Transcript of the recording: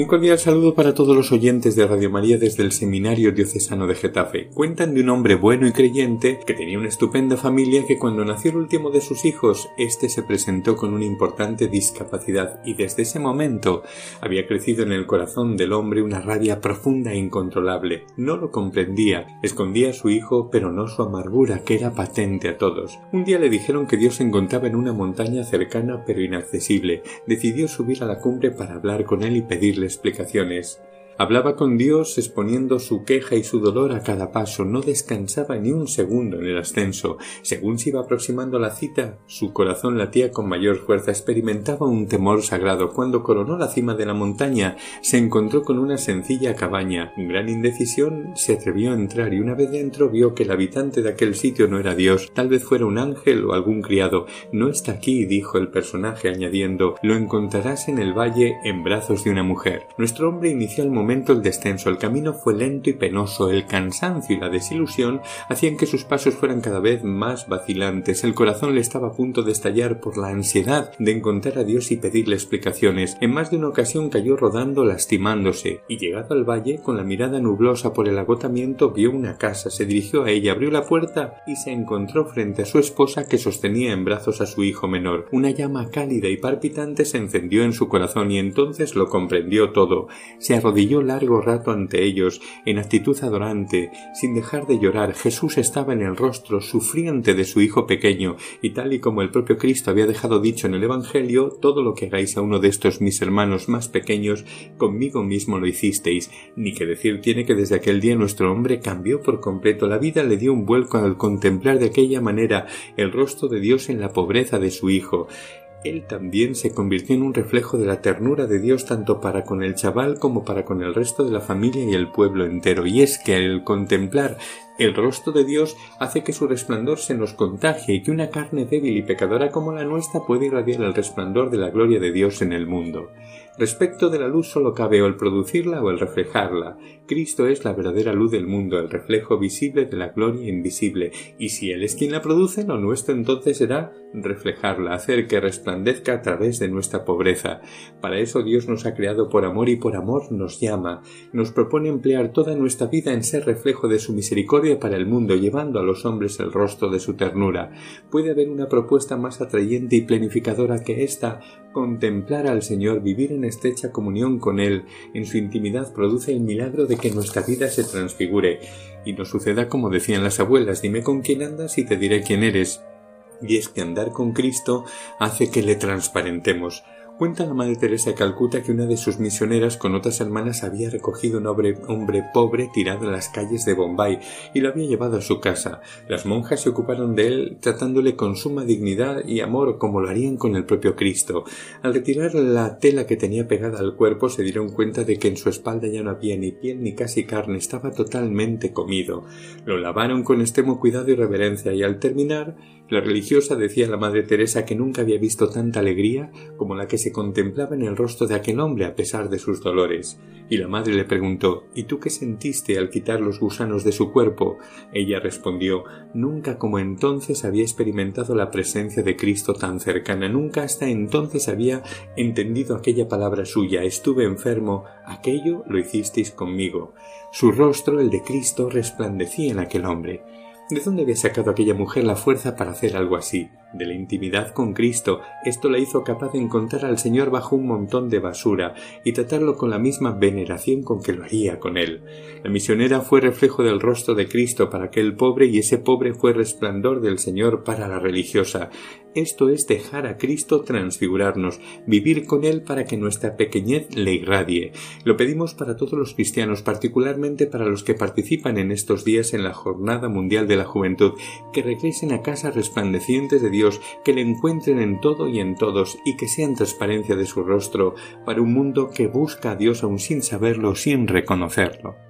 Un cordial saludo para todos los oyentes de Radio María desde el Seminario Diocesano de Getafe. Cuentan de un hombre bueno y creyente que tenía una estupenda familia que cuando nació el último de sus hijos, éste se presentó con una importante discapacidad y desde ese momento había crecido en el corazón del hombre una rabia profunda e incontrolable. No lo comprendía, escondía a su hijo, pero no su amargura, que era patente a todos. Un día le dijeron que Dios se encontraba en una montaña cercana pero inaccesible. Decidió subir a la cumbre para hablar con él y pedirle explicaciones. Hablaba con Dios exponiendo su queja y su dolor a cada paso, no descansaba ni un segundo en el ascenso. Según se iba aproximando la cita, su corazón latía con mayor fuerza, experimentaba un temor sagrado. Cuando coronó la cima de la montaña, se encontró con una sencilla cabaña. En gran indecisión se atrevió a entrar y una vez dentro vio que el habitante de aquel sitio no era Dios, tal vez fuera un ángel o algún criado. No está aquí, dijo el personaje añadiendo, lo encontrarás en el valle en brazos de una mujer. Nuestro hombre inició el momento el descenso, el camino fue lento y penoso, el cansancio y la desilusión hacían que sus pasos fueran cada vez más vacilantes, el corazón le estaba a punto de estallar por la ansiedad de encontrar a Dios y pedirle explicaciones. En más de una ocasión cayó rodando lastimándose, y llegado al valle, con la mirada nublosa por el agotamiento, vio una casa, se dirigió a ella, abrió la puerta y se encontró frente a su esposa que sostenía en brazos a su hijo menor. Una llama cálida y palpitante se encendió en su corazón y entonces lo comprendió todo. Se arrodilló largo rato ante ellos, en actitud adorante, sin dejar de llorar. Jesús estaba en el rostro sufriente de su hijo pequeño, y tal y como el propio Cristo había dejado dicho en el Evangelio, todo lo que hagáis a uno de estos mis hermanos más pequeños, conmigo mismo lo hicisteis. Ni que decir tiene que desde aquel día nuestro hombre cambió por completo. La vida le dio un vuelco al contemplar de aquella manera el rostro de Dios en la pobreza de su hijo. Él también se convirtió en un reflejo de la ternura de Dios tanto para con el chaval como para con el resto de la familia y el pueblo entero. Y es que al contemplar el rostro de Dios hace que su resplandor se nos contagie y que una carne débil y pecadora como la nuestra puede irradiar el resplandor de la gloria de Dios en el mundo. Respecto de la luz solo cabe o el producirla o el reflejarla. Cristo es la verdadera luz del mundo, el reflejo visible de la gloria invisible, y si Él es quien la produce, lo nuestro entonces será reflejarla, hacer que resplandezca a través de nuestra pobreza. Para eso Dios nos ha creado por amor y por amor nos llama. Nos propone emplear toda nuestra vida en ser reflejo de su misericordia para el mundo, llevando a los hombres el rostro de su ternura. ¿Puede haber una propuesta más atrayente y planificadora que esta? Contemplar al Señor, vivir en estrecha comunión con Él, en su intimidad produce el milagro de que nuestra vida se transfigure. Y no suceda como decían las abuelas, dime con quién andas y te diré quién eres. Y es que andar con Cristo hace que le transparentemos, Cuenta la Madre Teresa de Calcuta que una de sus misioneras con otras hermanas había recogido un hombre, pobre tirado en las calles de Bombay y lo había llevado a su casa. Las monjas se ocuparon de él tratándole con suma dignidad y amor como lo harían con el propio Cristo. Al retirar la tela que tenía pegada al cuerpo se dieron cuenta de que en su espalda ya no había ni piel ni casi carne, estaba totalmente comido. Lo lavaron con extremo cuidado y reverencia y al terminar la religiosa decía a la Madre Teresa que nunca había visto tanta alegría como la que contemplaba en el rostro de aquel hombre a pesar de sus dolores. Y la madre le preguntó ¿Y tú qué sentiste al quitar los gusanos de su cuerpo? Ella respondió Nunca como entonces había experimentado la presencia de Cristo tan cercana, nunca hasta entonces había entendido aquella palabra suya estuve enfermo, aquello lo hicisteis conmigo. Su rostro, el de Cristo, resplandecía en aquel hombre. ¿De dónde había sacado aquella mujer la fuerza para hacer algo así? De la intimidad con Cristo. Esto la hizo capaz de encontrar al Señor bajo un montón de basura y tratarlo con la misma veneración con que lo haría con él. La misionera fue reflejo del rostro de Cristo para aquel pobre y ese pobre fue resplandor del Señor para la religiosa. Esto es dejar a Cristo transfigurarnos, vivir con Él para que nuestra pequeñez le irradie. Lo pedimos para todos los cristianos, particularmente para los que participan en estos días en la Jornada Mundial de la Juventud, que regresen a casa resplandecientes de Dios, que le encuentren en todo y en todos, y que sean transparencia de su rostro para un mundo que busca a Dios aun sin saberlo, sin reconocerlo.